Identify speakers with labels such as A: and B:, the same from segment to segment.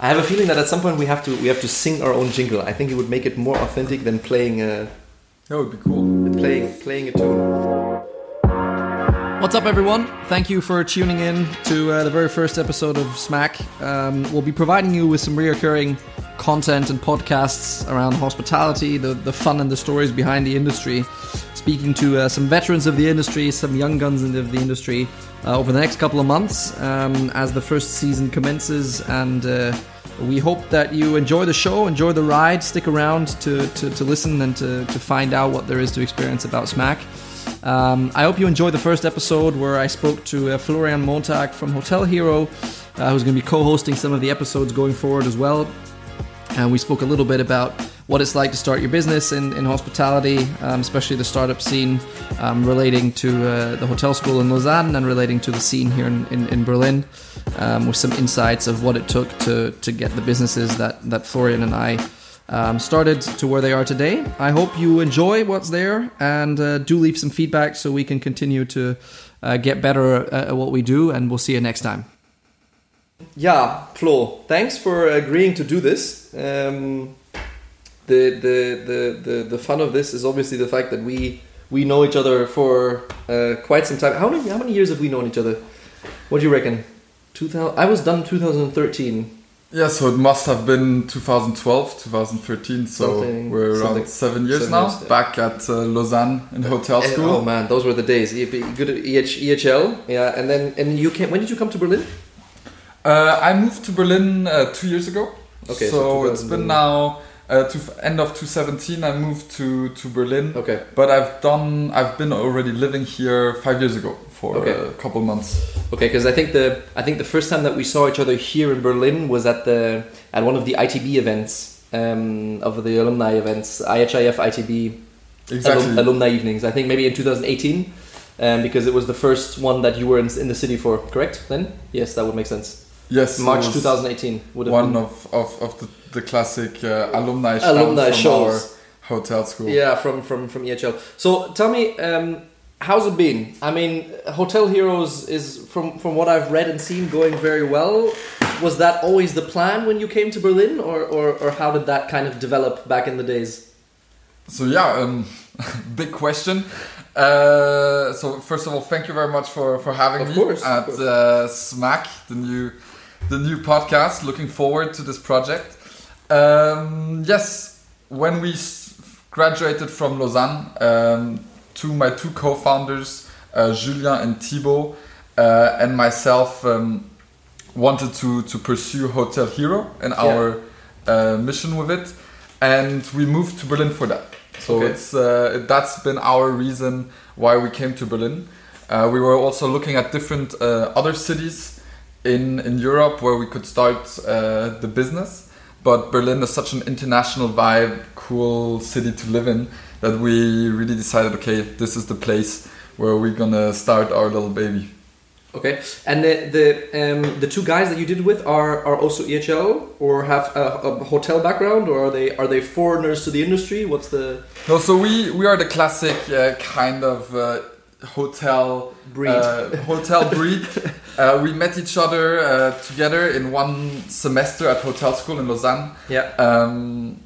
A: I have a feeling that at some point we have to we have to sing our own jingle. I think it would make it more authentic than playing a
B: That would be cool.
A: playing playing a tune. What's up, everyone? Thank you for tuning in to uh, the very first episode of Smack. Um, we'll be providing you with some reoccurring content and podcasts around hospitality, the, the fun and the stories behind the industry. Speaking to uh, some veterans of the industry, some young guns in the, the industry uh, over the next couple of months um, as the first season commences. And uh, we hope that you enjoy the show, enjoy the ride, stick around to, to, to listen and to, to find out what there is to experience about Smack. Um, I hope you enjoyed the first episode where I spoke to uh, Florian Montag from Hotel Hero, uh, who's going to be co hosting some of the episodes going forward as well. And we spoke a little bit about what it's like to start your business in, in hospitality, um, especially the startup scene, um, relating to uh, the hotel school in Lausanne and relating to the scene here in, in, in Berlin, um, with some insights of what it took to, to get the businesses that, that Florian and I um, started to where they are today. I hope you enjoy what's there and uh, do leave some feedback so we can continue to uh, get better at, at what we do. And we'll see you next time. Yeah, Flo, thanks for agreeing to do this. Um, the, the, the, the, the fun of this is obviously the fact that we we know each other for uh, quite some time. How many how many years have we known each other? What do you reckon? 2000, I was done 2013.
B: Yeah, so it must have been 2012, 2013. So
A: Something-
B: we're around
A: something-
B: seven years
A: seven
B: now.
A: years, yeah.
B: Back at uh, Lausanne in hotel
A: And-
B: school.
A: oh man, those were the days. Good at EH, EHL, yeah, and then and you came. When did you come to Berlin?
B: Uh, I moved to Berlin uh, two years ago.
A: Okay,
B: so,
A: so
B: it's
A: 2000
B: been now uh, to end of 2017. I moved to to Berlin,
A: Okay,
B: but I've done. I've been already living here five years ago for
A: Okay.
B: a couple months.
A: okay, because I think the I think the first time that we saw each other here in Berlin was at the at one of the ITB events um, of the alumni events, IHIF ITB
B: Exactly.
A: alum, alumni evenings. I think maybe in 2018, um, because it was the first one that you were in, in the city for. Correct? Then yes, that would make sense.
B: Yes,
A: March 2018 would have
B: One
A: been.
B: of, of, of the, the classic uh, alumni shows
A: Alumni
B: from
A: shows.
B: our hotel school.
A: Yeah, from from from EHL. So tell me, um, how's it been? I mean, Hotel Heroes is from from what I've read and seen going very well. Was that always the plan when you came to Berlin, or or, or how did that kind of develop back in the days?
B: So yeah, um, big question. Uh, so first of all, thank you very much for for having
A: Of
B: me
A: course,
B: at
A: course.
B: uh, Smack, the new the new podcast. Looking forward to this project. Um, yes, when we graduated from Lausanne, um, two my two co-founders, uh, Julien and Thibault, uh, and myself um, wanted to to pursue Hotel Hero and our uh, mission with it, and we moved to Berlin for that. So
A: Okay.
B: it's uh, that's been our reason why we came to Berlin. Uh, we were also looking at different uh, other cities in in Europe where we could start uh, the business, but Berlin is such an international vibe, cool city to live in that we really decided, okay, this is the place where we're gonna start our little baby.
A: Okay, and the the um, the two guys that you did with are are also EHL or have a, a hotel background, or are they are they foreigners to the industry? What's the
B: No, so we we are the classic uh, kind of uh, hotel
A: breed?
B: uh, hotel breed. uh, we met each other uh, together in one semester at hotel school in Lausanne.
A: yeah.
B: Um,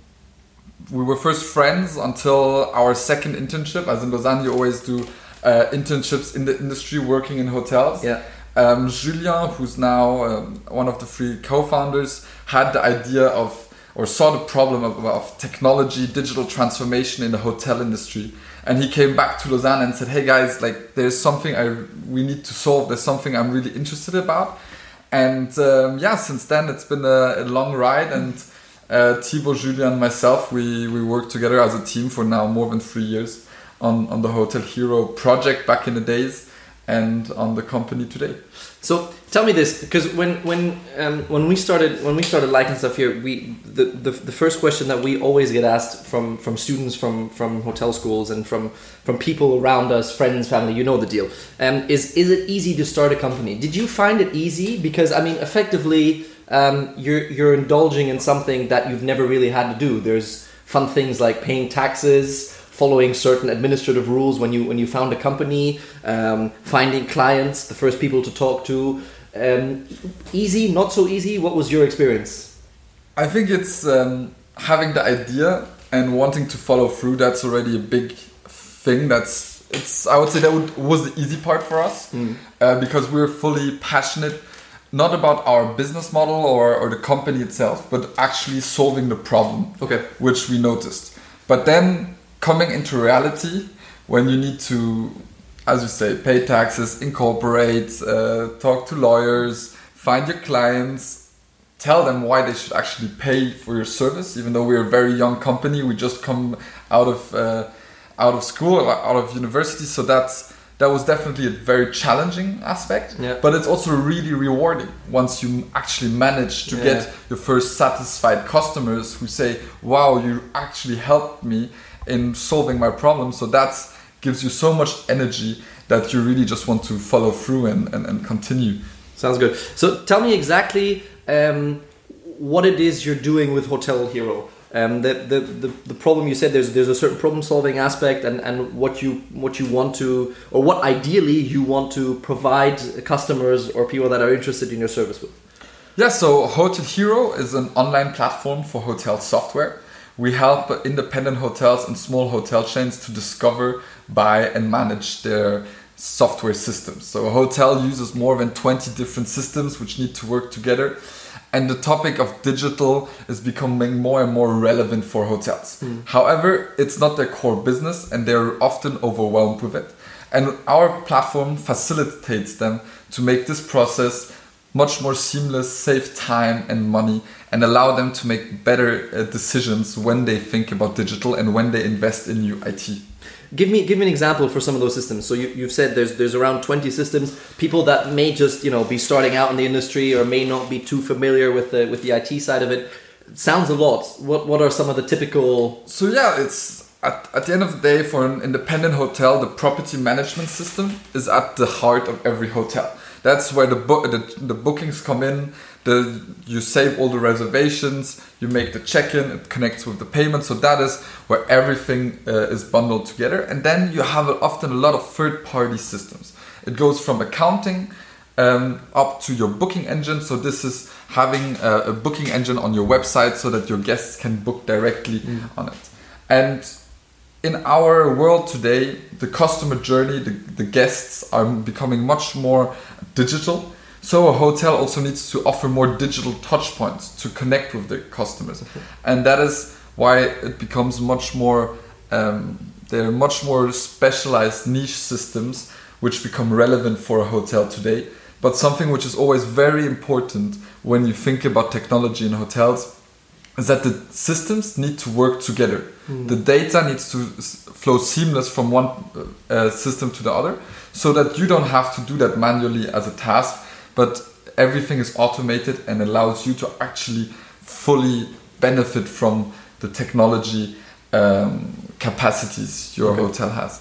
B: we were first friends until our second internship. As in Lausanne, you always do uh, internships in the industry, working in hotels.
A: Yeah.
B: Um, Julien, who's now um, one of the three co-founders, had the idea of or saw the problem of, of technology, digital transformation in the hotel industry, and he came back to Lausanne and said, "Hey guys, like there's something I we need to solve. There's something I'm really interested about." And um, yeah, since then it's been a, a long ride, and uh, Thibaut, Julien, myself, we we worked together as a team for now more than three years on on the Hotel Hero project back in the days, and on the company today.
A: So tell me this, because when when um, when we started when we started liking stuff here, we the, the, the first question that we always get asked from from students from from hotel schools and from from people around us, friends, family, you know the deal. Um, is is it easy to start a company? Did you find it easy? Because I mean, effectively, um, you're you're indulging in something that you've never really had to do. There's fun things like paying taxes, following certain administrative rules when you when you found a company, um, finding clients, the first people to talk to, Um, easy, not so easy. What was your experience?
B: I think it's um, having the idea and wanting to follow through. That's already a big thing. That's it's. I would say that would, was the easy part for us uh, because we're fully passionate, not about our business model or, or the company itself, but actually solving the problem.
A: Okay.
B: which we noticed. But then coming into reality, when you need to, as you say, pay taxes, incorporate, uh, talk to lawyers, find your clients, tell them why they should actually pay for your service. Even though we're a very young company, we just come out of uh, out of school, out of university, so that's that was definitely a very challenging aspect.
A: Yeah.
B: But it's also really rewarding once you actually manage to
A: Yeah.
B: get your first satisfied customers who say, "Wow, you actually helped me in solving my problem." So that gives you so much energy that you really just want to follow through and, and, and continue.
A: Sounds good. So tell me exactly um, what it is you're doing with Hotel Hero. Um, the, the, the, the problem you said there's there's a certain problem solving aspect and, and what you what you want to or what ideally you want to provide customers or people that are interested in your service with.
B: Yeah, so Hotel Hero is an online platform for hotel software. We help independent hotels and small hotel chains to discover, buy, and manage their software systems. So a hotel uses more than 20 different systems which need to work together. And the topic of digital is becoming more and more relevant for hotels. Hmm. However, it's not their core business and they're often overwhelmed with it. And our platform facilitates them to make this process much more seamless, save time and money, and allow them to make better uh, decisions when they think about digital and when they invest in new IT.
A: Give me give me an example for some of those systems. So you, you've said there's there's around 20 systems. People that may just you know be starting out in the industry or may not be too familiar with the with the IT side of it. Sounds a lot. What what are some of the typical?
B: So yeah, it's at, at the end of the day for an independent hotel, the property management system is at the heart of every hotel. That's where the book the, the bookings come in. The you save all the reservations, you make the check-in, it connects with the payment. So that is where everything uh, is bundled together. And then you have often a lot of third-party systems. It goes from accounting um, up to your booking engine. So this is having a, a booking engine on your website so that your guests can book directly on it. And in our world today, the customer journey, the, the guests are becoming much more digital. So a hotel also needs to offer more digital touch points to connect with the customers, and that is why it becomes much more. Um, they're much more specialized niche systems which become relevant for a hotel today. But something which is always very important when you think about technology in hotels that the systems need to work together. The data needs to flow seamless from one uh, uh, system to the other, so that you don't have to do that manually as a task, but everything is automated and allows you to actually fully benefit from the technology um, capacities your
A: Okay.
B: hotel has.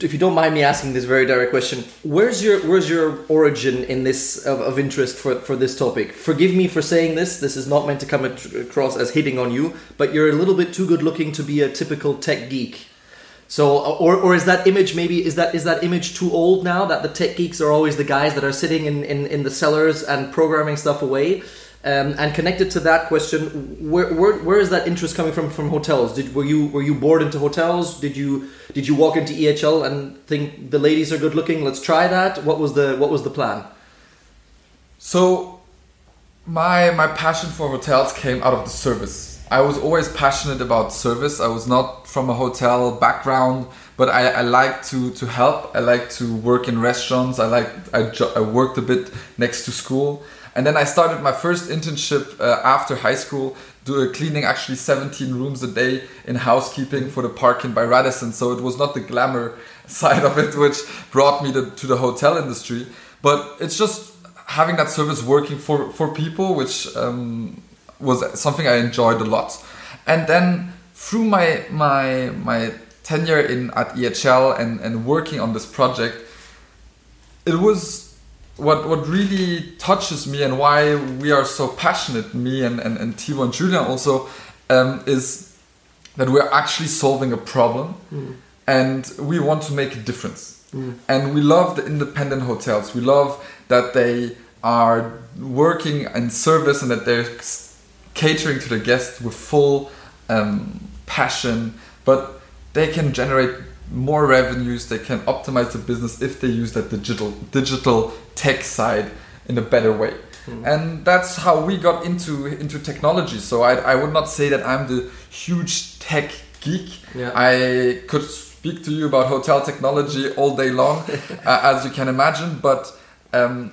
A: If you don't mind me asking this very direct question, where's your where's your origin in this of, of interest for, for this topic? Forgive me for saying this. This is not meant to come across as hitting on you, but you're a little bit too good looking to be a typical tech geek. So, or, or is that image maybe is that is that image too old now that the tech geeks are always the guys that are sitting in, in, in the cellars and programming stuff away? Um, and connected to that question, where, where, where is that interest coming from from hotels? Did were you were you bored into hotels? Did you did you walk into EHL and think the ladies are good looking? Let's try that. What was the what was the plan?
B: So my my passion for hotels came out of the service. I was always passionate about service. I was not from a hotel background, but I, I like to, to help. I like to work in restaurants. I like I, I worked a bit next to school, and then I started my first internship uh, after high school, do, cleaning actually 17 rooms a day in housekeeping for the Park Inn by Radisson. So it was not the glamour side of it which brought me to, to the hotel industry, but it's just having that service working for for people, which um, was something I enjoyed a lot. And then through my my my tenure in at EHL and and working on this project, it was what what really touches me and why we are so passionate, me and and, and Thibaut and Julian also, um, is that we're actually solving a problem and we want to make a difference. And we love the independent hotels. We love that they are working in service and that they're catering to the guests with full um, passion, but they can generate more revenues. They can optimize the business if they use that digital digital tech side in a better way. And that's how we got into into technology. So I, I would not say that I'm the huge tech geek.
A: Yeah.
B: I could speak to you about hotel technology all day long, uh, as you can imagine. But um,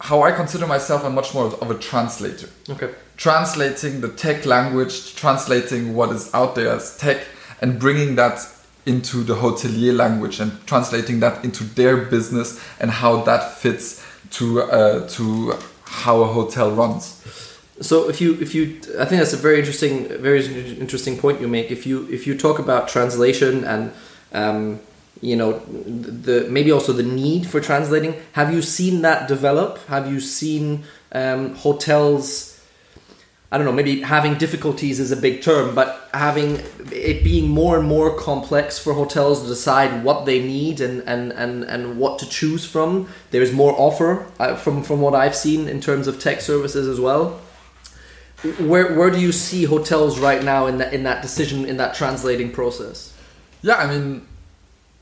B: how I consider myself, I'm much more of a translator
A: Okay.
B: translating the tech language, translating what is out there as tech, and bringing that into the hotelier language and translating that into their business and how that fits to uh, to how a hotel runs.
A: So if you if you I think that's a very interesting very interesting point you make. If you if you talk about translation and um, you know the maybe also the need for translating, have you seen that develop? Have you seen um, hotels? I don't know, maybe having difficulties is a big term, but having it being more and more complex for hotels to decide what they need and, and, and, and what to choose from. There's more offer uh, from, from what I've seen in terms of tech services as well. Where, where do you see hotels right now in that, in that decision, in that translating process?
B: Yeah, I mean,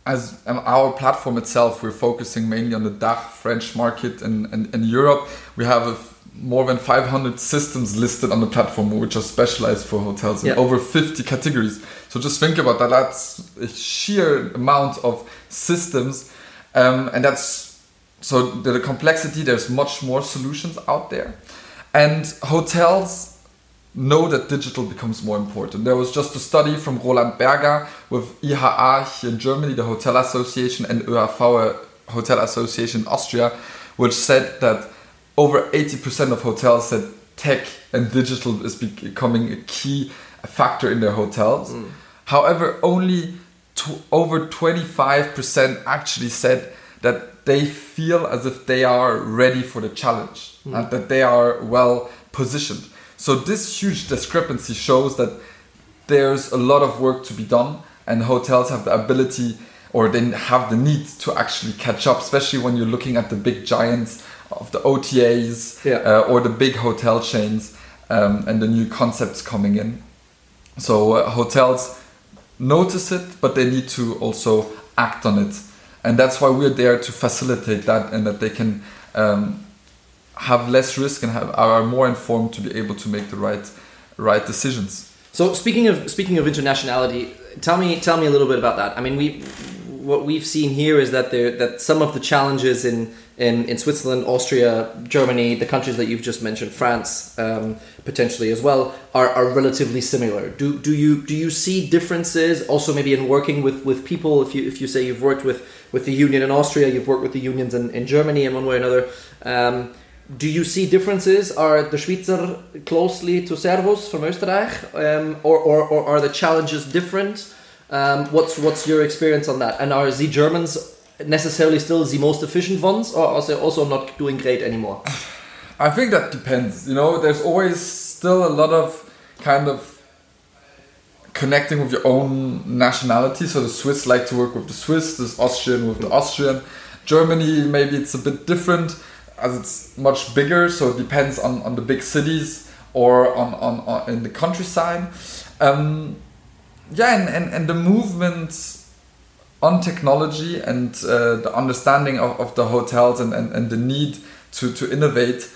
B: as um, our platform itself, we're focusing mainly on the DACH French market and, and, and Europe. We have a more than 500 systems listed on the platform, which are specialized for hotels in
A: Yeah.
B: over 50 categories. So just think about that. That's a sheer amount of systems, um, and that's so the, the complexity. There's much more solutions out there, and hotels know that digital becomes more important. There was just a study from Roland Berger with IHA here in Germany, the Hotel Association, and ÖHV, Hotel Association in Austria, which said that over 80% of hotels said tech and digital is becoming a key factor in their hotels. Mm. However, only over 25% actually said that they feel as if they are ready for the challenge mm. and that they are well positioned. So this huge discrepancy shows that there's a lot of work to be done and hotels have the ability or they have the need to actually catch up especially when you're looking at the big giants of the OTAs
A: Yeah.
B: uh, or the big hotel chains um, and the new concepts coming in so uh, hotels notice it but they need to also act on it and that's why we're there to facilitate that and that they can um, have less risk and have, are more informed to be able to make the right right decisions
A: So speaking of speaking of internationality, tell me tell me a little bit about that. I mean, we what we've seen here is that there that some of the challenges in in, in Switzerland, Austria, Germany, the countries that you've just mentioned, France, um, potentially as well, are, are relatively similar. Do do you do you see differences also maybe in working with, with people? If you if you say you've worked with, with the union in Austria, you've worked with the unions in, in Germany in one way or another. Um, do you see differences? Are the Schweizer closely to Servus from Österreich, um, or, or, or are the challenges different? Um, what's what's your experience on that? And are the Germans necessarily still the most efficient ones, or are they also not doing great anymore?
B: I think that depends. You know, there's always still a lot of kind of connecting with your own nationality. So the Swiss like to work with the Swiss, the Austrian with the Austrian. Germany, maybe it's a bit different as it's much bigger. So it depends on, on the big cities or on, on, on in the countryside. Um, yeah, and, and, and the movement on technology and uh, the understanding of, of the hotels and, and, and the need to, to innovate,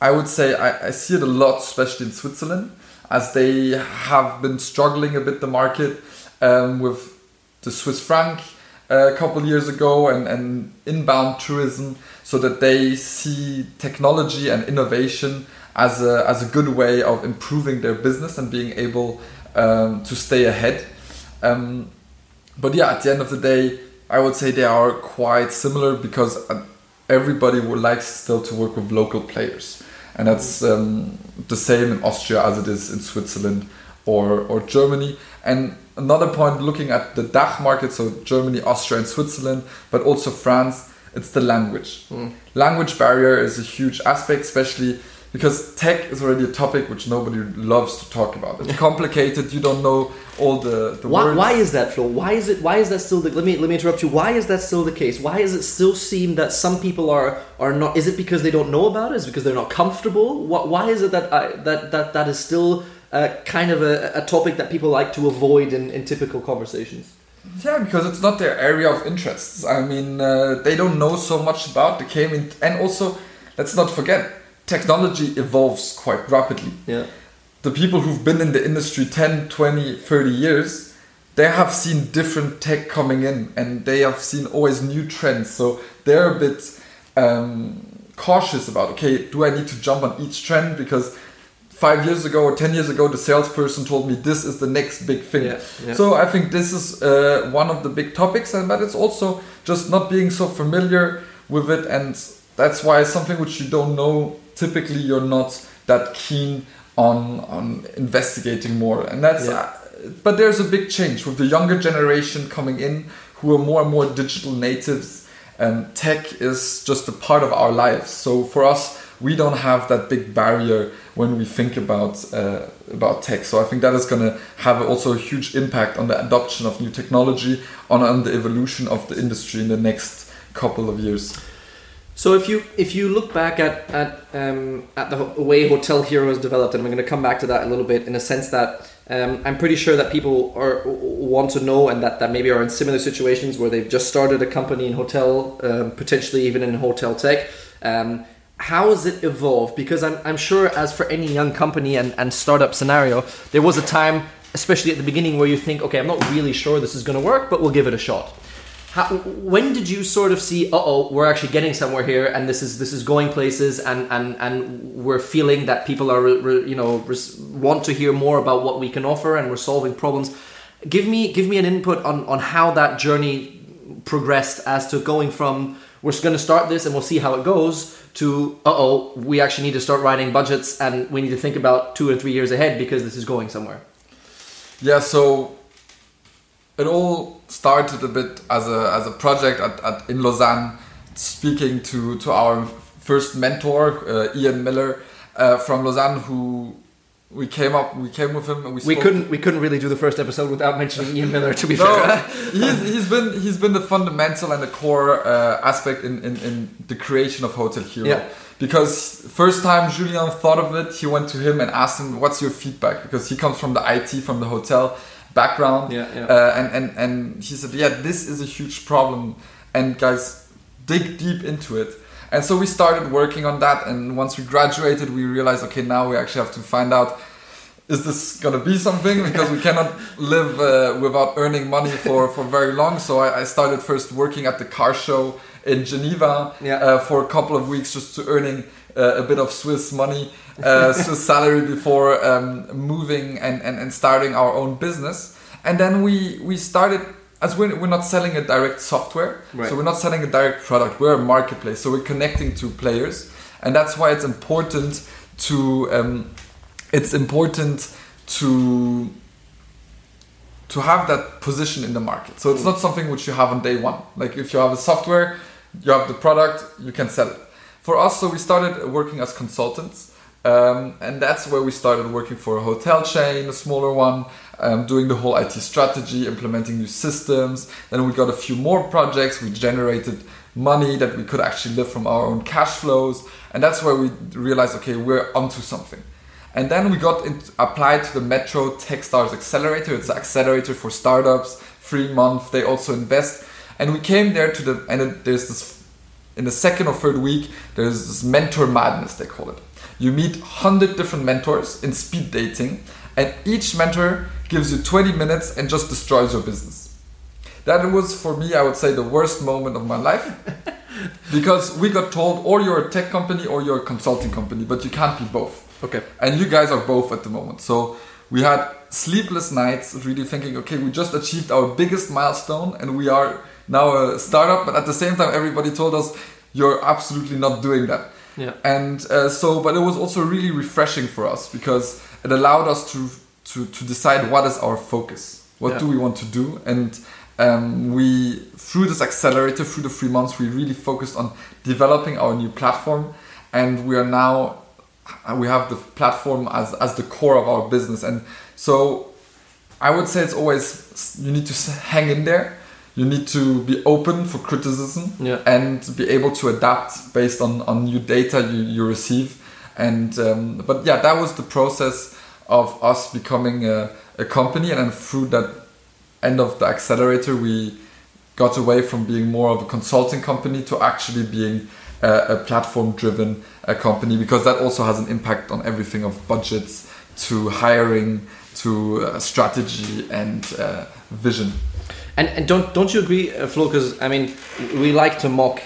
B: I would say I, I see it a lot, especially in Switzerland, as they have been struggling a bit the market um, with the Swiss franc uh, a couple years ago and, and inbound tourism, so that they see technology and innovation as a, as a good way of improving their business and being able um, to stay ahead. Um, but yeah, at the end of the day, I would say they are quite similar because uh, everybody would like still to work with local players, and that's um, the same in Austria as it is in Switzerland or or Germany. And another point, looking at the DACH market, so Germany, Austria, and Switzerland, but also France, it's the language. Language barrier is a huge aspect, especially because tech is already a topic which nobody loves to talk about. It's complicated. You don't know all the, the
A: Why,
B: words.
A: why is that, Flo? Why is it? Why is that still? The, let me let me interrupt you. Why is that still the case? Why is it still seem that some people are are not? Is it because they don't know about it? Is it because they're not comfortable? What, why is it that I, that that that is still uh, kind of a, a topic that people like to avoid in, in typical conversations?
B: Yeah, because it's not their area of interests. I mean, uh, they don't know so much about the game, and also, let's not forget, technology evolves quite rapidly.
A: Yeah.
B: The people who've been in the industry 10, 20, 30 years, they have seen different tech coming in, and they have seen always new trends. So they're a bit um, cautious about, okay, do I need to jump on each trend because five years ago or 10 years ago the salesperson told me this is the next big thing
A: Yeah, yeah.
B: so i think this is uh, one of the big topics and but it's also just not being so familiar with it and that's why something which you don't know typically you're not that keen on on investigating more. And that's
A: Yeah.
B: uh, but there's a big change with the younger generation coming in who are more and more digital natives um, tech is just a part of our lives. So for us we don't have that big barrier when we think about uh, about tech. So i think that is going to have also a huge impact on the adoption of new technology on, on the evolution of the industry in the next couple of years
A: So if you if you look back at at um, at the way Hotel Hero has developed, and I'm going to come back to that a little bit, in a sense that um, I'm pretty sure that people are want to know, and that, that maybe are in similar situations where they've just started a company in hotel, um, potentially even in hotel tech. Um, how has it evolved? Because I'm, I'm sure, as for any young company and, and startup scenario, there was a time, especially at the beginning, where you think, okay, I'm not really sure this is going to work, but we'll give it a shot. How, when did you sort of see, uh oh, we're actually getting somewhere here, and this is this is going places, and and and we're feeling that people are re, you know want to hear more about what we can offer, and we're solving problems. Give me give me an input on on how that journey progressed as to going from we're going to start this and we'll see how it goes to uh oh, we actually need to start writing budgets and we need to think about two or three years ahead because this is going somewhere.
B: Yeah, so it all started a bit as a as a project at, at in Lausanne, speaking to to our first mentor uh, Ian Miller uh, from Lausanne, who we came up we came with him and we
A: We couldn't we couldn't really do the first episode without mentioning Ian Miller. To be
B: no,
A: fair,
B: he's, he's been he's been the fundamental and the core uh, aspect in, in, in the creation of Hotel Hero.
A: Yeah.
B: Because first time Julian thought of it, he went to him and asked him, "What's your feedback?" Because he comes from the IT, from the hotel background,
A: Yeah, yeah.
B: Uh, and and and he said, "Yeah, this is a huge problem, and guys, dig deep into it." And so we started working on that, and once we graduated, we realized, okay, now we actually have to find out is this gonna be something because we cannot live uh, without earning money for, for very long so I, I started first working at the car show in geneva
A: Yeah.
B: uh, for a couple of weeks just to earning a bit of swiss money uh, swiss salary before um, moving and, and, and starting our own business and then we we started as we're, we're not selling a direct software
A: Right.
B: so we're not selling a direct product we're a marketplace so we're connecting to players and that's why it's important to um, it's important to to have that position in the market. So it's not something which you have on day one. Like if you have a software, you have the product, you can sell it. For us, so we started working as consultants, um, and that's where we started working for a hotel chain, a smaller one, um, doing the whole IT strategy, implementing new systems. Then we got a few more projects. We generated money that we could actually live from our own cash flows, and that's where we realized, okay, we're onto something. And then we got in, applied to the Metro Techstars Accelerator. It's an accelerator for startups, free month. They also invest. And we came there to the and it, there's this in the second or third week. There's this mentor madness they call it. You meet hundred different mentors in speed dating, and each mentor gives you 20 minutes and just destroys your business. That was for me, I would say, the worst moment of my life. because we got told, or you're a tech company or you're a consulting company, but you can't be both.
A: Okay.
B: And you guys are both at the moment. So we had sleepless nights really thinking, okay, we just achieved our biggest milestone and we are now a startup, but at the same time, everybody told us, you're absolutely not doing that.
A: Yeah.
B: And uh, so, but it was also really refreshing for us because it allowed us to, to, to decide what is our focus. What
A: Yeah.
B: do we want to do? And um, we, through this accelerator, through the three months, we really focused on developing our new platform. And we are now we have the platform as as the core of our business, and so I would say it's always you need to hang in there. You need to be open for criticism
A: Yeah.
B: and be able to adapt based on, on new data you, you receive. And um, but yeah, that was the process of us becoming a, a company, and then through that end of the accelerator, we got away from being more of a consulting company to actually being a, a platform-driven uh, company because that also has an impact on everything of budgets to hiring to uh, strategy and uh, vision.
A: And, and don't don't you agree, uh, Flo? Because I mean, we like to mock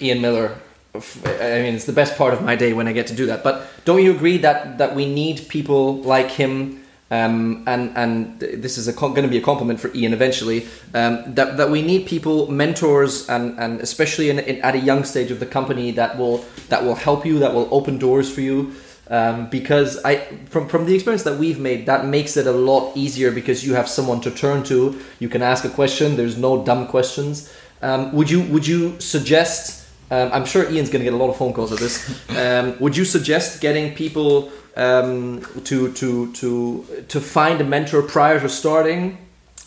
A: Ian Miller. I mean, it's the best part of my day when I get to do that. But don't you agree that that we need people like him? Um, and and this is going to be a compliment for Ian eventually. Um, that that we need people, mentors, and and especially in, in, at a young stage of the company that will that will help you, that will open doors for you. Um, because I from from the experience that we've made, that makes it a lot easier because you have someone to turn to. You can ask a question. There's no dumb questions. Um, would you would you suggest? Um, I'm sure Ian's going to get a lot of phone calls at this. Um, would you suggest getting people um, to to to to find a mentor prior to starting,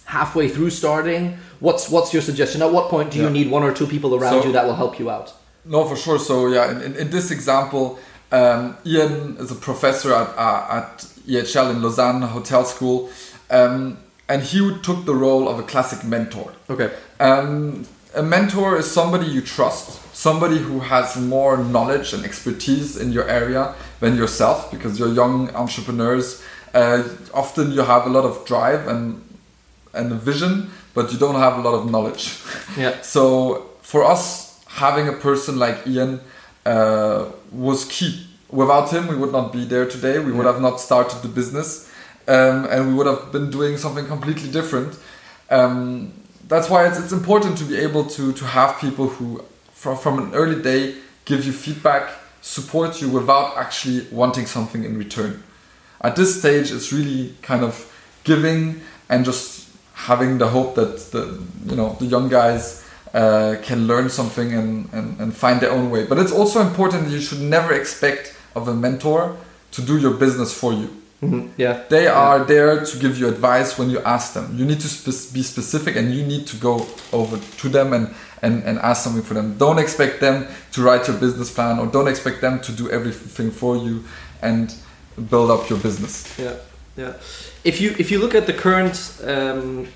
A: halfway through starting? What's what's your suggestion? At what point do you
B: Yeah.
A: need one or two people around
B: So-
A: you that will help you out?
B: No, for sure. So yeah, in, in this example, um, Ian is a professor at, uh, at EHL in Lausanne Hotel School, um, and he took the role of a classic mentor.
A: Okay.
B: Um, a mentor is somebody you trust, somebody who has more knowledge and expertise in your area than yourself, because you're young entrepreneurs. Uh, often you have a lot of drive and and a vision, but you don't have a lot of knowledge.
A: Yeah.
B: So for us, having a person like Ian uh, was key. Without him, we would not be there today. We would have not started the business, um, and we would have been doing something completely different. Um, that's why it's, it's important to be able to to have people who, from from an early day, give you feedback, support you without actually wanting something in return. At this stage, it's really kind of giving and just having the hope that the you know the young guys uh, can learn something and, and, and find their own way. But it's also important you should never expect of a mentor to do your business for you.
A: Mhm. Yeah.
B: They are there to give you advice when you ask them. You need to spe- be specific and you need to go over to them and, and, and ask something for them. Don't expect them to write your business plan or don't expect them to do everything for you and build up your business.
A: Yeah, yeah. If you if you look at the current um,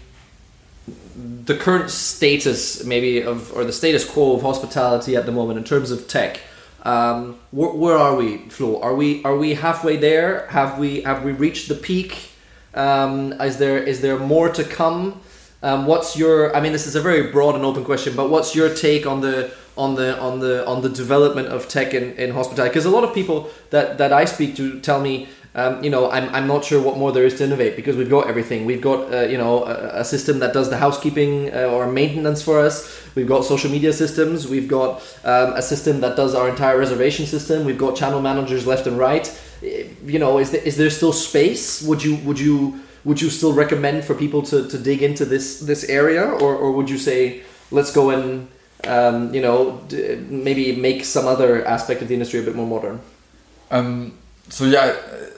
A: the current status maybe of or the status quo of hospitality at the moment in terms of tech, um, where, where are we, Flo? Are we are we halfway there? Have we have we reached the peak? Um, is there is there more to come? Um, what's your? I mean, this is a very broad and open question, but what's your take on the on the on the on the development of tech in, in hospitality? Because a lot of people that that I speak to tell me, um, you know, I'm, I'm not sure what more there is to innovate because we've got everything. We've got uh, you know a, a system that does the housekeeping uh, or maintenance for us. We've got social media systems. We've got um, a system that does our entire reservation system. We've got channel managers left and right. Eh, You know, is there, is there still space? Would you would you would you still recommend for people to, to dig into this this area, or, or would you say let's go and um, you know d- maybe make some other aspect of the industry a bit more modern?
B: Um, so yeah,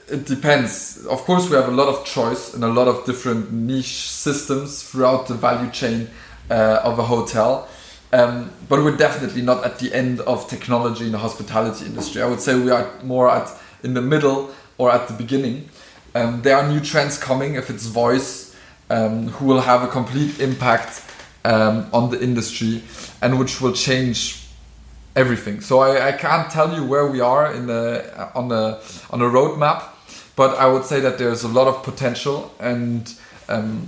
B: it depends. Of course, we have a lot of choice and a lot of different niche systems throughout the value chain uh, of a hotel. Um, but we're definitely not at the end of technology in the hospitality industry. I would say we are more at in the middle or at the beginning. Um, there are new trends coming. If it's voice, um, who will have a complete impact um, on the industry and which will change everything. So I, I can't tell you where we are in the on the on a roadmap, but I would say that there's a lot of potential and um,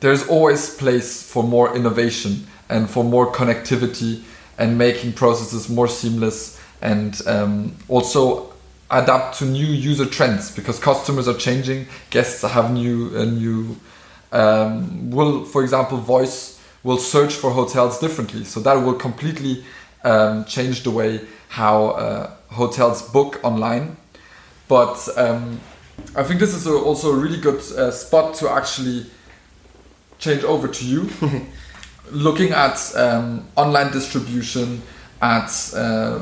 B: there's always place for more innovation and for more connectivity and making processes more seamless and um, also adapt to new user trends because customers are changing guests have new uh, new um, will for example voice will search for hotels differently. So that will completely um, change the way how uh, hotels book online. But um, i think this is a, also a really good uh, spot to actually change over to you. Looking at um, online distribution at uh,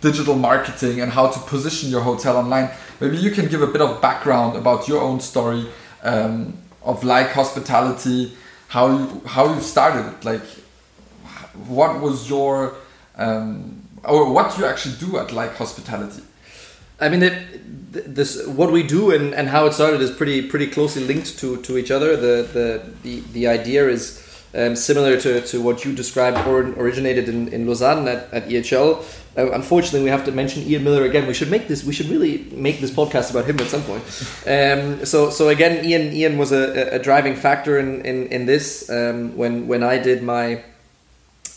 B: digital marketing and how to position your hotel online. Maybe you can give a bit of background about your own story um, of like hospitality, how you how you started, like what was your um, or what you actually do at like hospitality.
A: I mean, it, this what we do and, and how it started is pretty pretty closely linked to, to each other. The the the, the idea is um, similar to, to what you described or originated in, in Lausanne at, at EHL. Uh, unfortunately, we have to mention Ian Miller again. We should make this. We should really make this podcast about him at some point. Um, so so again, Ian Ian was a, a driving factor in in, in this um, when when I did my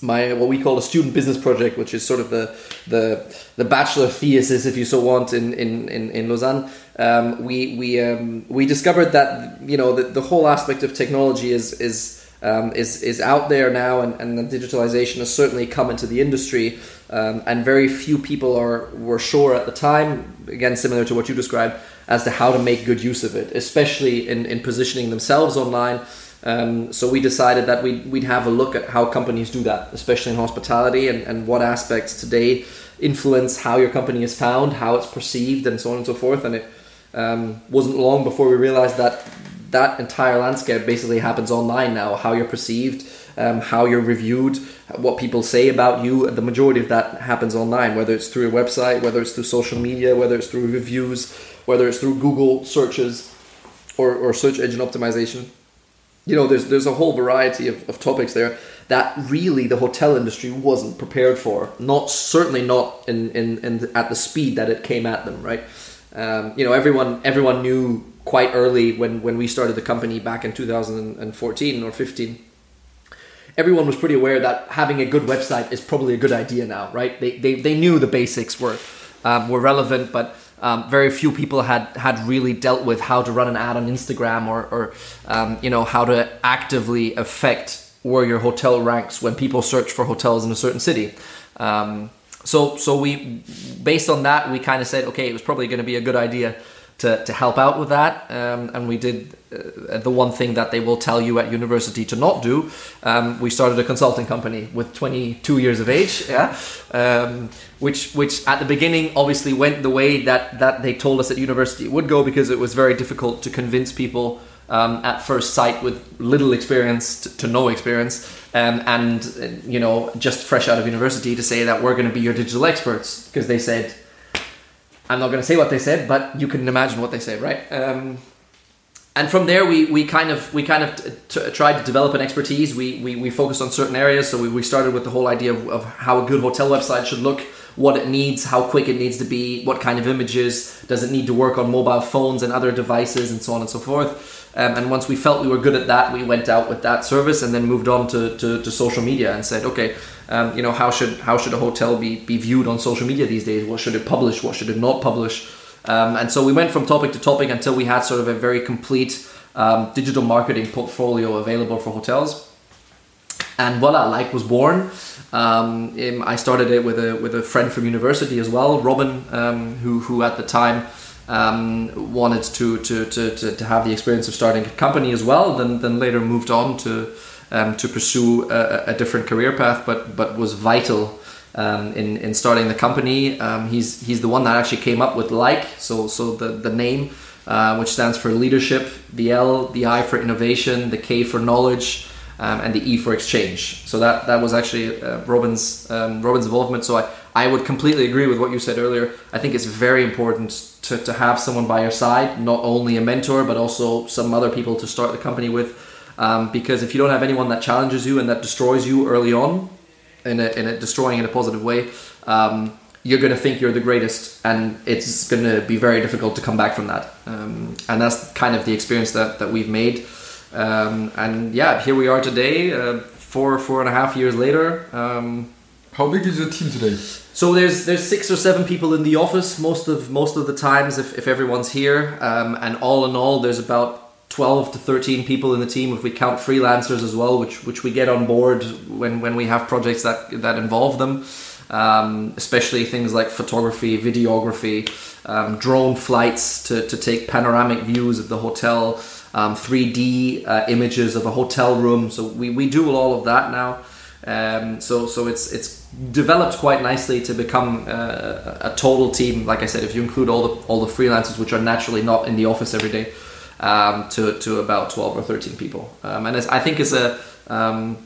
A: my what we call a student business project, which is sort of the the, the bachelor thesis, if you so want, in in in, in Lausanne. Um, we we um, we discovered that you know the, the whole aspect of technology is is um, is is out there now, and, and the digitalization has certainly come into the industry, um, and very few people are were sure at the time. Again, similar to what you described, as to how to make good use of it, especially in, in positioning themselves online. Um, so we decided that we'd, we'd have a look at how companies do that, especially in hospitality, and, and what aspects today influence how your company is found, how it's perceived, and so on and so forth. And it um, wasn't long before we realized that that entire landscape basically happens online now. How you're perceived, um, how you're reviewed, what people say about you. The majority of that happens online, whether it's through a website, whether it's through social media, whether it's through reviews, whether it's through Google searches or, or search engine optimization. You know, there's there's a whole variety of, of topics there that really the hotel industry wasn't prepared for. Not certainly not in, in, in at the speed that it came at them, right? Um, you know, everyone everyone knew quite early when when we started the company back in 2014 or 15 everyone was pretty aware that having a good website is probably a good idea now right they they, they knew the basics were um, were relevant but um, very few people had had really dealt with how to run an ad on Instagram or, or um, you know how to actively affect where your hotel ranks when people search for hotels in a certain city. Um, so so we based on that we kind of said okay it was probably going to be a good idea to, to help out with that. Um, and we did uh, the one thing that they will tell you at university to not do. Um, we started a consulting company with 22 years of age, yeah, um, which which at the beginning obviously went the way that that they told us at university it would go because it was very difficult to convince people. Um, at first sight, with little experience to, to no experience, um, and uh, you know, just fresh out of university, to say that we're going to be your digital experts because they said I'm not going to say what they said, but you can imagine what they said, right? Um, and from there, we, we kind of we kind of t- t- tried to develop an expertise. We, we, we focused on certain areas. So we, we started with the whole idea of, of how a good hotel website should look, what it needs, how quick it needs to be, what kind of images, does it need to work on mobile phones and other devices, and so on and so forth. Um, and once we felt we were good at that, we went out with that service and then moved on to, to, to social media and said, okay, um, you know, how should how should a hotel be, be viewed on social media these days? What should it publish? What should it not publish? Um, and so we went from topic to topic until we had sort of a very complete um, digital marketing portfolio available for hotels. And voila, Like was born. Um, I started it with a with a friend from university as well, Robin, um, who who at the time um, wanted to, to, to, to, have the experience of starting a company as well, then, then later moved on to, um, to pursue a, a, different career path, but, but was vital um, in, in starting the company. Um, he's, he's the one that actually came up with Like, so, so the, the name, uh, which stands for leadership, the L, the I for innovation, the K for knowledge. Um, and the E for exchange. So that that was actually uh, Robin's um, Robin's involvement. So I, I would completely agree with what you said earlier. I think it's very important to, to have someone by your side, not only a mentor, but also some other people to start the company with. Um, because if you don't have anyone that challenges you and that destroys you early on, in a, in a destroying in a positive way, um, you're going to think you're the greatest, and it's going to be very difficult to come back from that. Um, and that's kind of the experience that, that we've made. Um, and yeah, here we are today, uh, four four and a half years later. Um,
B: How big is your team today?
A: So there's there's six or seven people in the office most of most of the times if, if everyone's here, um, and all in all there's about 12 to 13 people in the team if we count freelancers as well, which which we get on board when when we have projects that that involve them. Um, especially things like photography, videography, um, drone flights to, to take panoramic views of the hotel, um, 3D uh, images of a hotel room. So we, we do all of that now. Um, so so it's it's developed quite nicely to become uh, a total team. Like I said, if you include all the all the freelancers, which are naturally not in the office every day, um, to to about twelve or thirteen people, um, and I think it's a um,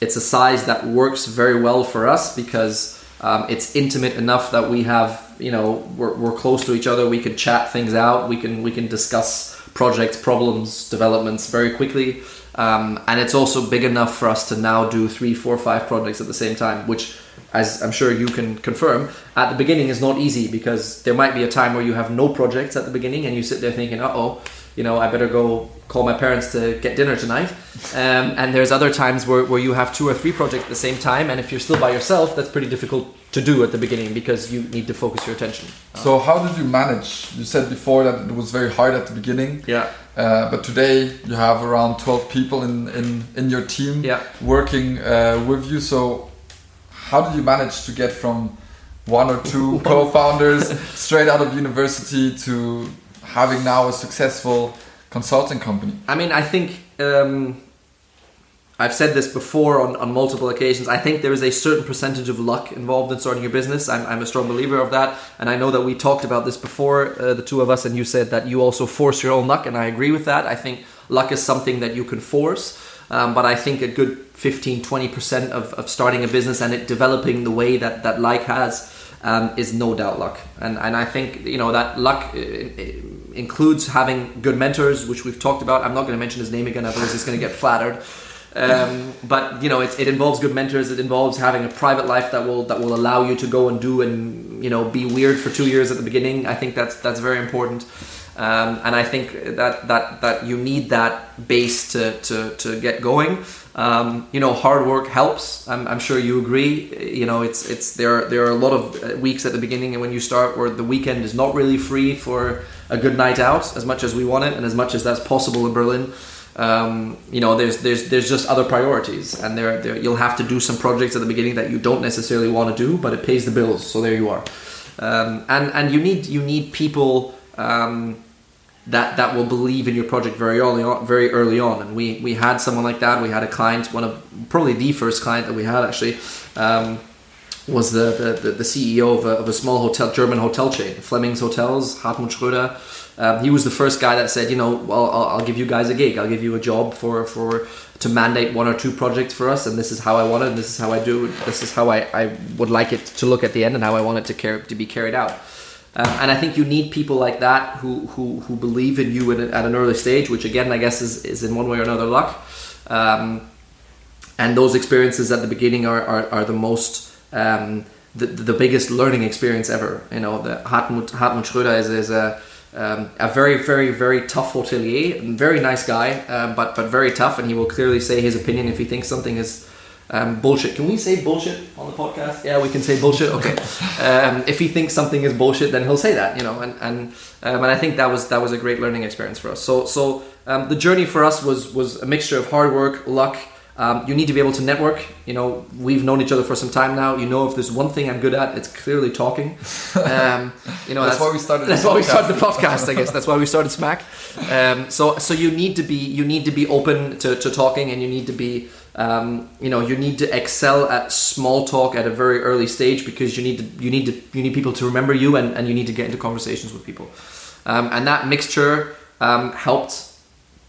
A: it's a size that works very well for us because um, it's intimate enough that we have you know we're, we're close to each other. We can chat things out. We can we can discuss projects, problems, developments very quickly. Um, and it's also big enough for us to now do three, four, five projects at the same time, which, as I'm sure you can confirm, at the beginning is not easy because there might be a time where you have no projects at the beginning and you sit there thinking, uh oh, you know, I better go call my parents to get dinner tonight. Um, and there's other times where, where you have two or three projects at the same time, and if you're still by yourself, that's pretty difficult to do at the beginning because you need to focus your attention.
B: So how did you manage? You said before that it was very hard at the beginning.
A: Yeah.
B: Uh, but today you have around 12 people in, in, in your team
A: Yeah.
B: working uh, with you. So how did you manage to get from one or two co-founders straight out of university to having now a successful consulting company?
A: I mean, I think um, I've said this before on, on multiple occasions. I think there is a certain percentage of luck involved in starting your business. I'm, I'm a strong believer of that. And I know that we talked about this before, uh, the two of us, and you said that you also force your own luck. And I agree with that. I think luck is something that you can force. Um, but I think a good 15 20% of, of starting a business and it developing the way that, that like has um, is no doubt luck. And, and I think, you know, that luck uh, uh, includes having good mentors, which we've talked about. I'm not going to mention his name again, otherwise he's going to get flattered. Um, but you know, it, it involves good mentors. It involves having a private life that will that will allow you to go and do and you know be weird for two years at the beginning. I think that's that's very important. Um, and I think that that that you need that base to to, to get going. Um, you know, hard work helps. I'm, I'm sure you agree. You know, it's it's there. There are a lot of uh, weeks at the beginning and when you start where the weekend is not really free for a good night out as much as we want it and as much as that's possible in Berlin. Um, you know, there's there's there's just other priorities, and there, there you'll have to do some projects at the beginning that you don't necessarily want to do, but it pays the bills. So there you are, um, and and you need you need people um, that that will believe in your project very early on, very early on. And we we had someone like that. We had a client, one of probably the first client that we had actually. Um, was the, the, the CEO of a, of a small hotel German hotel chain, Fleming's Hotels, Hartmut Schröder. Um, he was the first guy that said, you know, well, I'll, I'll give you guys a gig. I'll give you a job for for to mandate one or two projects for us, and this is how I want it. And this is how I do. it. This is how I, I would like it to look at the end, and how I want it to care to be carried out. Um, and I think you need people like that who who, who believe in you at, at an early stage, which again I guess is, is in one way or another luck. Um, and those experiences at the beginning are, are, are the most um, the, the biggest learning experience ever. You know, the Hartmut Hartmut Schröder is, is a um, a very very very tough hotelier, very nice guy, um, but but very tough, and he will clearly say his opinion if he thinks something is. Um, bullshit. Can we say bullshit on the podcast? Yeah, we can say bullshit. Okay. um, if he thinks something is bullshit, then he'll say that. You know, and and um, and I think that was that was a great learning experience for us. So so um, the journey for us was was a mixture of hard work, luck, um, you need to be able to network. You know, we've known each other for some time now. You know, if there's one thing I'm good at, it's clearly talking. Um, you know,
B: That's why we started
A: That's
B: the
A: why we
B: podcast.
A: started the podcast. I guess that's why we started Smack. Um, so, so you need to be you need to be open to, to talking, and you need to be um, you know you need to excel at small talk at a very early stage because you need to you need to you need people to remember you, and, and you need to get into conversations with people. Um, and that mixture um, helped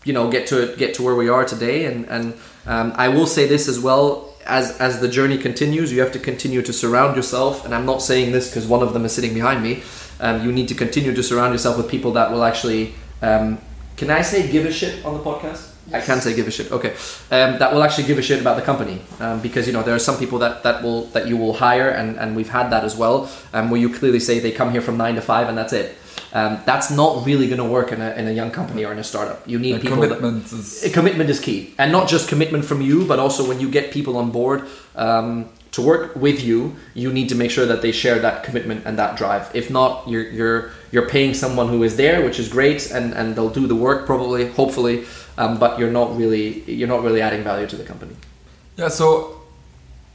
A: you know get to get to where we are today. And and um, I will say this as well as as the journey continues you have to continue to surround yourself. And I'm not saying this because one of them is sitting behind me. Um, you need to continue to surround yourself with people that will actually um, can I say give a shit on the podcast I can say give a shit okay um, that will actually give a shit about the company um, because you know there are some people that that will that you will hire and and we've had that as well um, where you clearly say they come here from nine to five and that's it um, that's not really going to work in a, in a young company or in a startup. You need
B: The
A: people.
B: commitment is
A: a commitment is key, and not just commitment from you, but also when you get people on board um, to work with you, you need to make sure that they share that commitment and that drive. If not, you're you're you're paying someone who is there, which is great, and, and they'll do the work probably, hopefully, um, but you're not really you're not really adding value to the company.
B: Yeah, so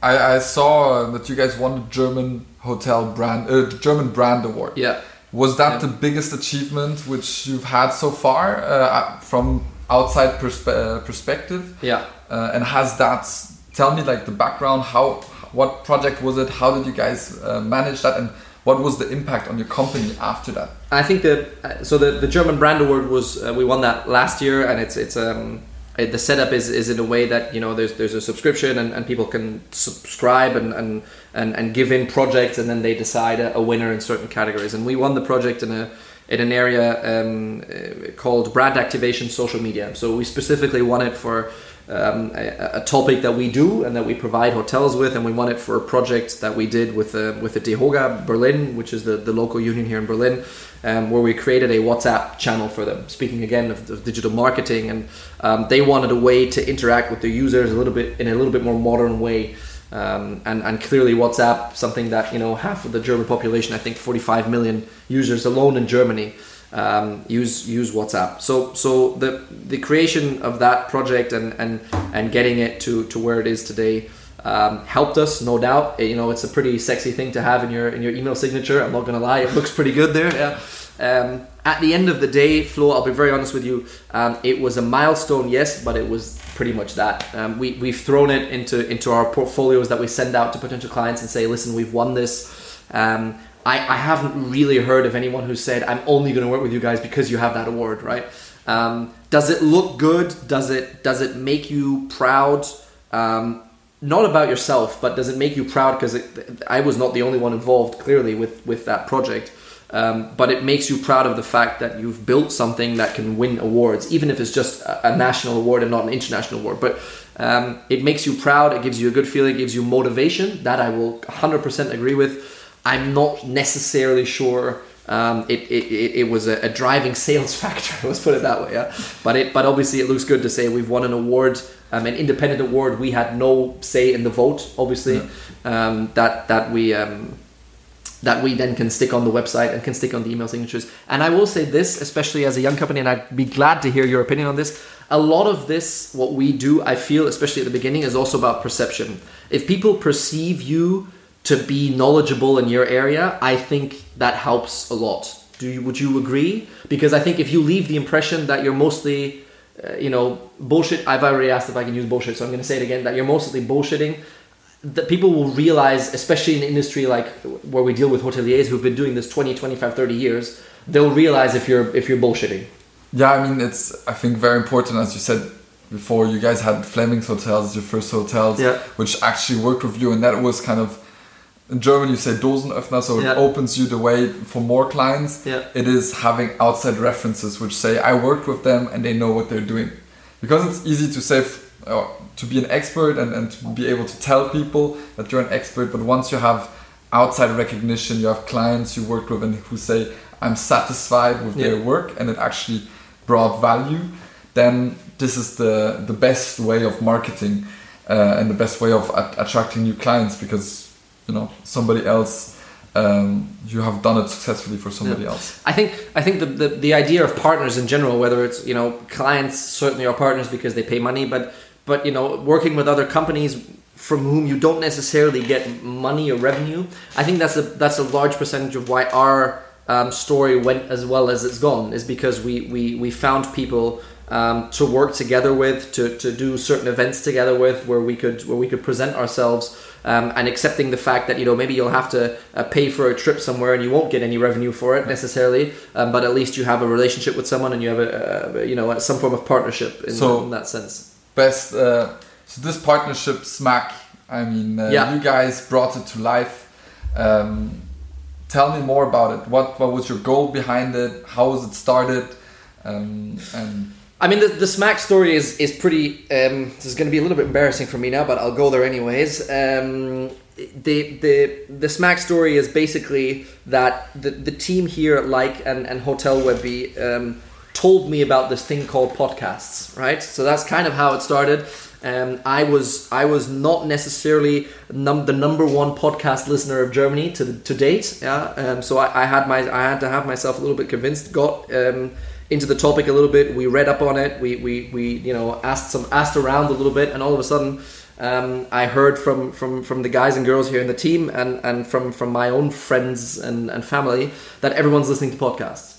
B: I, I saw uh, that you guys won the German hotel brand, uh, German brand award.
A: Yeah.
B: Was that
A: Yeah.
B: the biggest achievement which you've had so far uh, from outside perspe- uh, perspective?
A: Yeah.
B: Uh, and has that tell me like the background? How what project was it? How did you guys uh, manage that? And what was the impact on your company after that?
A: I think that uh, so the, the German brand award was uh, we won that last year, and it's it's um it, the setup is, is in a way that you know there's there's a subscription and, and people can subscribe and, and and and give in projects, and then they decide a, a winner in certain categories. And we won the project in a in an area um, uh, called brand activation social media. So we specifically won it for um, a, a, topic that we do and that we provide hotels with, and we won it for a project that we did with the, with the DEHOGA Berlin, which is the, the local union here in Berlin, um, where we created a WhatsApp channel for them. Speaking again of, of digital marketing, and um, they wanted a way to interact with their users a little bit in a little bit more modern way. Um, and, and clearly WhatsApp, something that you know half of the German population, I think 45 million users alone in Germany, um, use use WhatsApp. So so the the creation of that project and and and getting it to to where it is today um, helped us, no doubt. You know, it's a pretty sexy thing to have in your in your email signature. I'm not gonna lie, it looks pretty good there. Yeah. Um, at the end of the day, Flo, I'll be very honest with you. Um, it was a milestone, yes, but it was pretty much that. Um, we we've thrown it into into our portfolios that we send out to potential clients and say, listen, we've won this. Um, I, I haven't really heard of anyone who said, I'm only going to work with you guys because you have that award, right? Um, does it look good? Does it does it make you proud? Um, not about yourself, but does it make you proud? Because I was not the only one involved, clearly, with with that project. Um, but it makes you proud of the fact that you've built something that can win awards, even if it's just a, national award and not an international award. But um, it makes you proud. It gives you a good feeling. It gives you motivation. That I will 100% agree with. I'm not necessarily sure um, it, it, it, was a, a, driving sales factor. Let's put it that way. Yeah, but it but obviously it looks good to say we've won an award, um, an independent award. We had no say in the vote. Obviously, yeah. um, that that we um, that we then can stick on the website and can stick on the email signatures. And I will say this, especially as a young company, and I'd be glad to hear your opinion on this. A lot of this, what we do, I feel, especially at the beginning, is also about perception. If people perceive you to be knowledgeable in your area, I think that helps a lot. Do you, would you agree? Because I think if you leave the impression that you're mostly, uh, you know, bullshit. I've already asked if I can use bullshit, so I'm going to say it again. That you're mostly bullshitting. That people will realize, especially in an industry like where we deal with hoteliers who've been doing this 20, 25, 30 years, they'll realize if you're if you're bullshitting.
B: Yeah, I mean it's I think very important as you said before. You guys had Fleming's hotels, your first hotels,
A: yeah.
B: which actually worked with you, and that was kind of in German you say Dosenöffner, so yeah. it opens you the way for more clients.
A: Yeah.
B: It is having outside references which say I worked with them and they know what they're doing. Because it's easy to say uh, to be an expert and, and to be able to tell people that you're an expert, but once you have outside recognition, you have clients you work with and who say I'm satisfied with yeah. their work and it actually brought value, then this is the the best way of marketing uh, and the best way of attracting new clients because you know somebody else um, you have done it successfully for somebody yeah. else.
A: I think I think the, the, the idea of partners in general, whether it's you know clients certainly are partners because they pay money, but but you know working with other companies from whom you don't necessarily get money or revenue. I think that's a that's a large percentage of why our um, story went as well as it's gone is because we we we found people. Um, to work together with, to, to do certain events together with, where we could where we could present ourselves um, and accepting the fact that you know maybe you'll have to uh, pay for a trip somewhere and you won't get any revenue for it necessarily, um, but at least you have a relationship with someone and you have a, you know some form of partnership in, so in that sense.
B: Best. Uh, so this partnership, Smack. I mean, uh, yeah. you guys brought it to life. Um, tell me more about it. What what was your goal behind it? How was it started? Um, and
A: I mean, the, the Smack story is is pretty. Um, this is going to be a little bit embarrassing for me now, but I'll go there anyways. Um, the the the Smack story is basically that the, the team here at Like and, and hotelhero um, told me about this thing called podcasts, right? So that's kind of how it started. Um, I was I was not necessarily num- the number one podcast listener of Germany to to date. Yeah, um, so I, I had my I had to have myself a little bit convinced. Got um, into the topic a little bit. We read up on it. We, we, we you know asked some asked around a little bit, and all of a sudden, um, I heard from, from from the guys and girls here in the team, and, and from from my own friends and, and family that everyone's listening to podcasts.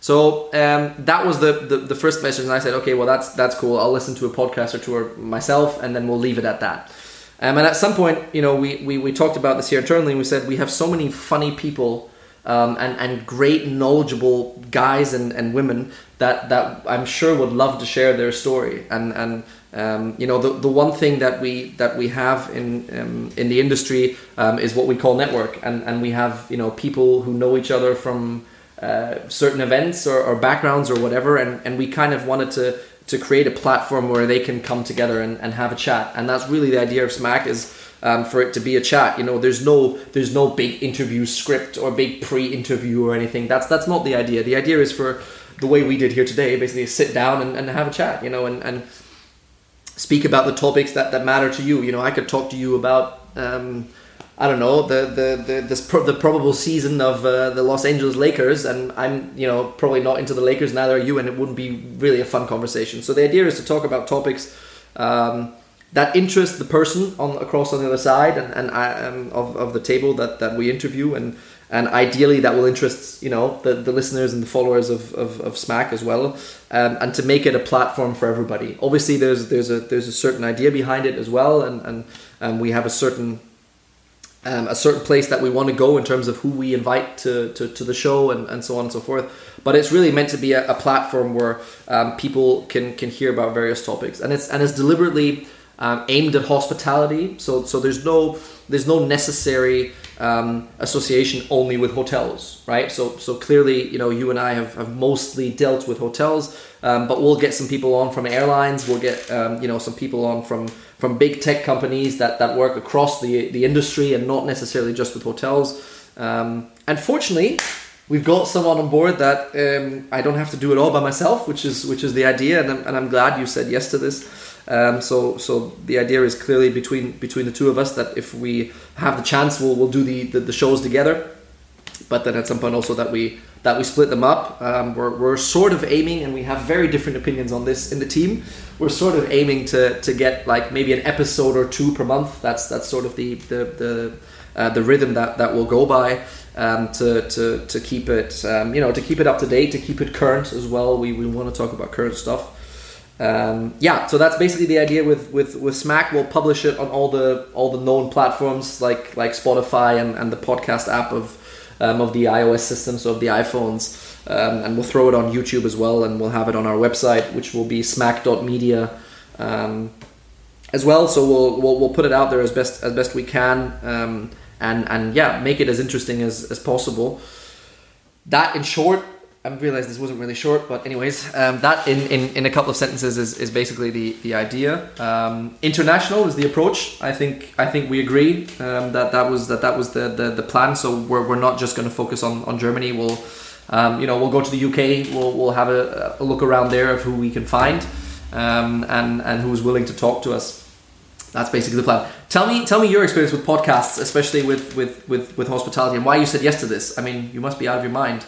A: So um, that was the, the, the first message, and I said, okay, well that's that's cool. I'll listen to a podcast or two or myself, and then we'll leave it at that. Um, and at some point, you know, we, we, we talked about this here internally. And we said we have so many funny people um, and and great knowledgeable guys and, and women that that I'm sure would love to share their story. And and um, you know, the, the one thing that we that we have in um, in the industry um, is what we call network, and and we have you know people who know each other from uh, certain events or, or backgrounds or whatever, and and we kind of wanted to to create a platform where they can come together and, and have a chat, and that's really the idea of Smack is. Um, for it to be a chat, you know, there's no there's no big interview script or big pre-interview or anything. That's that's not the idea. The idea is for the way we did here today, basically sit down and, and have a chat, you know, and, and speak about the topics that, that matter to you. You know, I could talk to you about, um, I don't know, the the the this pro- the probable season of uh, the Los Angeles Lakers, and I'm you know probably not into the Lakers, neither are you, and it wouldn't be really a fun conversation. So the idea is to talk about topics. Um, that interest the person on across on the other side and, and I, um, of, of the table that, that we interview and and ideally that will interest you know the, the listeners and the followers of, of, of smack as well um, and to make it a platform for everybody. Obviously there's there's a there's a certain idea behind it as well and and, and we have a certain um, a certain place that we want to go in terms of who we invite to, to, to the show and, and so on and so forth. But it's really meant to be a, a platform where um, people can can hear about various topics. And it's and it's deliberately um, aimed at hospitality so so there's no there's no necessary um, association only with hotels, right? So, so clearly, you know, you and I have, have mostly dealt with hotels, um, but we'll get some people on from airlines. We'll get, um, you know, some people on from from big tech companies that, that work across the the industry and not necessarily just with hotels. Um, and fortunately, we've got someone on board that um, I don't have to do it all by myself, which is which is the idea, and I'm, and I'm glad you said yes to this. Um, so so the idea is clearly between between the two of us that if we have the chance, we'll we'll do the, the, the shows together. But then at some point also that we that we split them up. Um, we're, we're sort of aiming, and we have very different opinions on this in the team. We're sort of aiming to, to get like maybe an episode or two per month. That's that's sort of the the the, uh, the rhythm that, that we'll go by um, to, to, to keep it um, you know to keep it up to date, to keep it current as well. We, we want to talk about current stuff um, yeah, so that's basically the idea with, with, with Smack. We'll publish it on all the all the known platforms like like Spotify and, and the podcast app of um, of the iOS system, so of the iPhones, um, and we'll throw it on YouTube as well, and we'll have it on our website, which will be smack.media um, as well. So we'll, we'll we'll put it out there as best as best we can, um, and and yeah, make it as interesting as as possible. That, in short, I realized this wasn't really short, but anyways, um, that in, in, in a couple of sentences is, is basically the, the idea. Um, international is the approach. I think I think we agree um, that that was that that was the, the, the plan. So we're, we're not just going to focus on, on Germany. We'll um, you know we'll go to the UK. We'll, we'll have a, a look around there of who we can find um, and and who's willing to talk to us. That's basically the plan. Tell me tell me your experience with podcasts, especially with with with, with hospitality, and why you said yes to this. I mean, you must be out of your mind.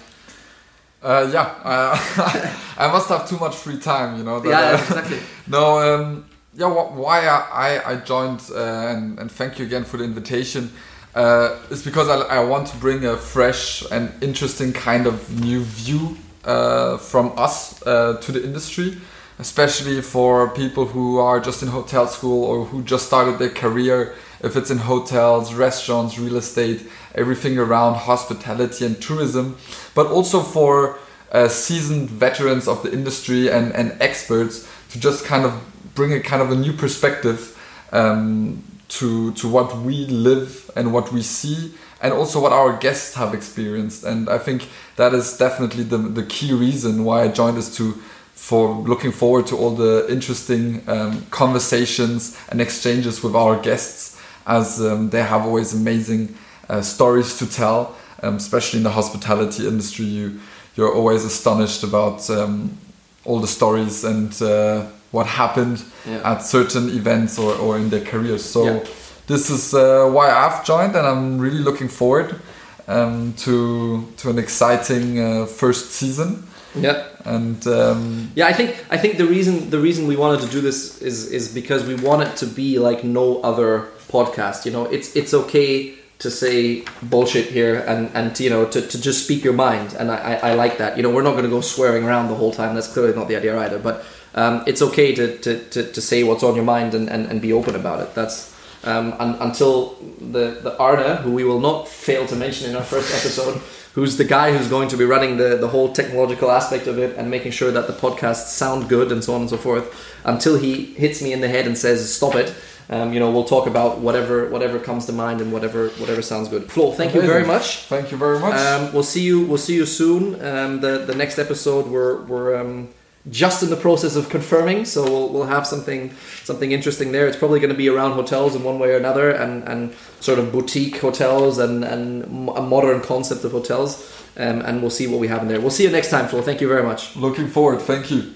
B: Uh, yeah, uh, I must have too much free time, you know.
A: That, yeah, exactly.
B: no, um, yeah, why I, I joined, uh, and, and thank you again for the invitation, uh, is because I, I want to bring a fresh and interesting kind of new view uh, from us uh, to the industry, especially for people who are just in hotel school or who just started their career, if it's in hotels, restaurants, real estate everything around hospitality and tourism, but also for uh, seasoned veterans of the industry and, and experts to just kind of bring a kind of a new perspective um, to, to what we live and what we see and also what our guests have experienced. And I think that is definitely the, the key reason why I joined us to for looking forward to all the interesting um, conversations and exchanges with our guests as um, they have always amazing uh, stories to tell, um, especially in the hospitality industry. You you're always astonished about um, all the stories and uh, what happened yeah. at certain events or, or in their careers. So yeah. this is uh, why I've joined, and I'm really looking forward um, to to an exciting uh, first season.
A: Yeah,
B: and um,
A: yeah, I think I think the reason the reason we wanted to do this is is because we want it to be like no other podcast. You know, it's it's okay to say bullshit here and and you know to, to just speak your mind and I, I, like that you know we're not going to go swearing around the whole time that's clearly not the idea either but um, it's okay to, to, to, to, say what's on your mind and, and, and be open about it that's um, un- until the the Arna who we will not fail to mention in our first episode, who's the guy who's going to be running the the whole technological aspect of it and making sure that the podcasts sound good and so on and so forth. Until he hits me in the head and says, "Stop it." Um, you know, we'll talk about whatever whatever comes to mind and whatever whatever sounds good. Flo, thank you very much.
B: Thank you very much.
A: Um, we'll see you. We'll see you soon. Um, the the next episode we're we're um, just in the process of confirming, so we'll, we'll have something something interesting there. It's probably going to be around hotels in one way or another, and, and sort of boutique hotels and and a modern concept of hotels. Um, and we'll see what we have in there. We'll see you next time, Flo. Thank you very much.
B: Looking forward. Thank you.